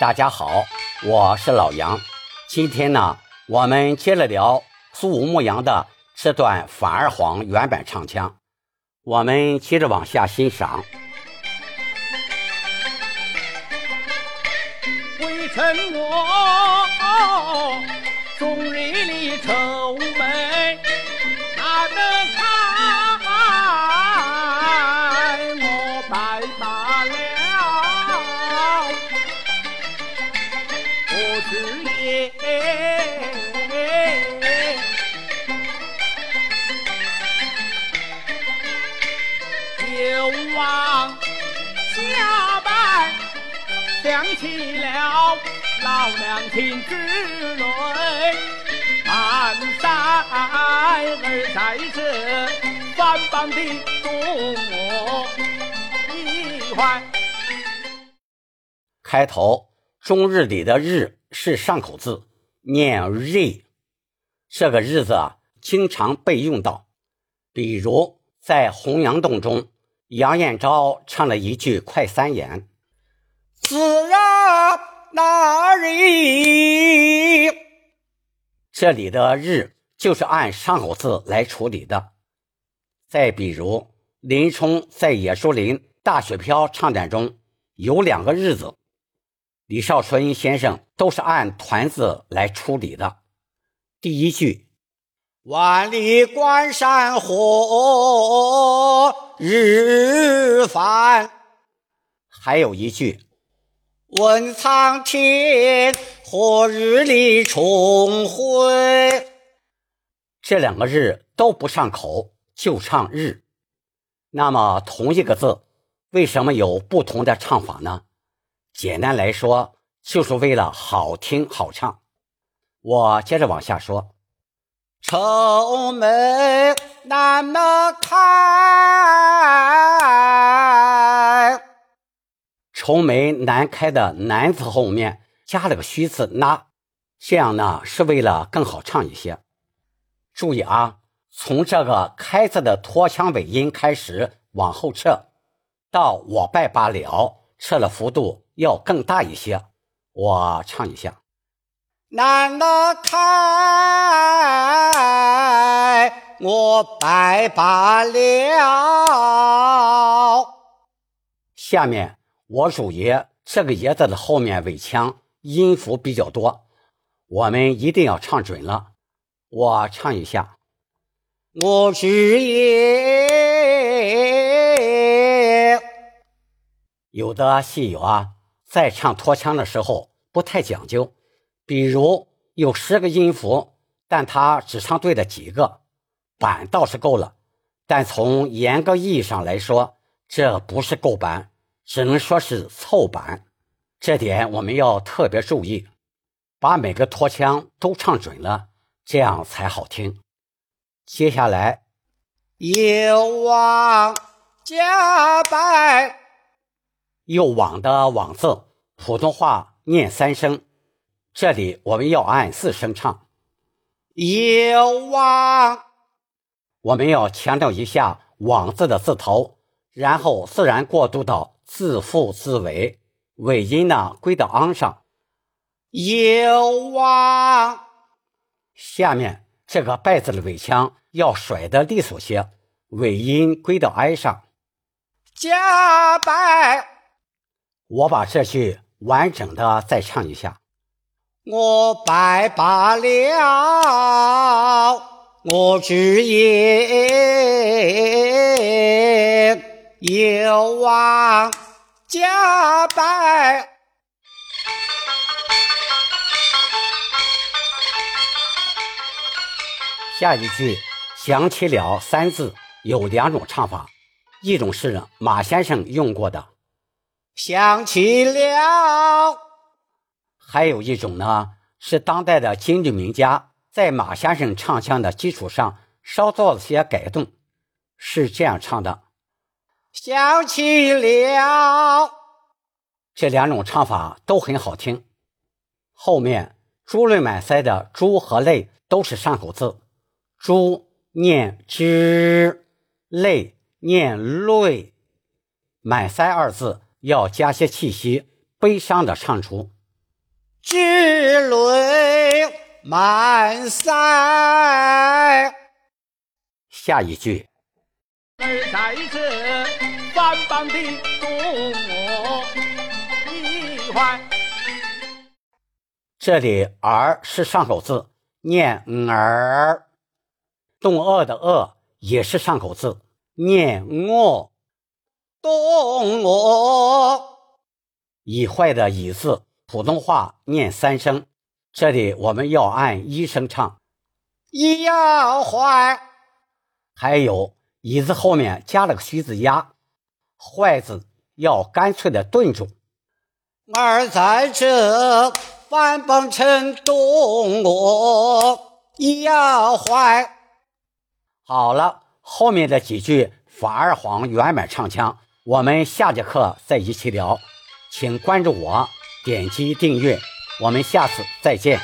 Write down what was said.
大家好，我是老杨。今天呢，我们接着聊苏武牧羊的这段反二黄原版唱腔。我们接着往下欣赏。为臣我又往下拜，想起了老娘亲之泪，满腮儿在这翻榜的中我一怀。开头“中日”里的“日”是上口字，念“日”。这个日子啊，经常被用到，比如在《洪阳洞》中。杨彦昭唱了一句快三言：“自然那日。”这里的“日”就是按上口字来处理的。再比如林冲在野树林大雪飘唱段中有两个“日”子，李少春先生都是按团字来处理的。第一句。万里关山火日返，还有一句问苍天何日里重回。这两个日都不上口，就唱日。那么同一个字，为什么有不同的唱法呢？简单来说，就是为了好听好唱。我接着往下说。愁眉难么开，愁眉难开的“难”字后面加了个虚字“那”，这样呢是为了更好唱一些。注意啊，从这个“开”字的拖腔尾音开始往后撤，到我拜罢了，撤了幅度要更大一些。我唱一下。难得开，我拜罢了。下面我主爷这个爷字的后面尾腔音符比较多，我们一定要唱准了。我唱一下，我主爷。有的戏友啊，在唱拖腔的时候不太讲究。比如有十个音符，但他只唱对了几个，板倒是够了，但从严格意义上来说，这不是够板，只能说是凑板。这点我们要特别注意，把每个拖腔都唱准了，这样才好听。接下来，又往加拜，又往的往字，普通话念三声。这里我们要按四声唱，有往，我们要强调一下“往”字的字头，然后自然过渡到字腹字尾，尾音呢归到昂上。有往，下面这个“拜”字的尾腔要甩得利索些，尾音归到哀上。加拜，我把这句完整的再唱一下。我拜罢了，我只言有往加拜。下一句想起了三字有两种唱法，一种是马先生用过的，想起了。还有一种呢，是当代的京剧名家在马先生唱腔的基础上稍做了些改动，是这样唱的：想起了。这两种唱法都很好听。后面“珠泪满腮”的“珠”和“泪”都是上口字，“珠”念“之”，“泪”念“泪”，“满腮”二字要加些气息，悲伤的唱出。之泪满腮。下一句，儿在这繁忙的动我一环。这里“儿”是上口字，念“儿”；动恶的“恶”也是上口字，念“我”。动我已坏的“已”字，普通话念三声，这里我们要按一声唱。一要坏，还有“已”字后面加了个虚字压，“坏”字要干脆的顿住。儿在这翻蹦成动我一要坏。好了，后面的几句法二黄圆满唱腔。我们下节课再一起聊，请关注我，点击订阅，我们下次再见。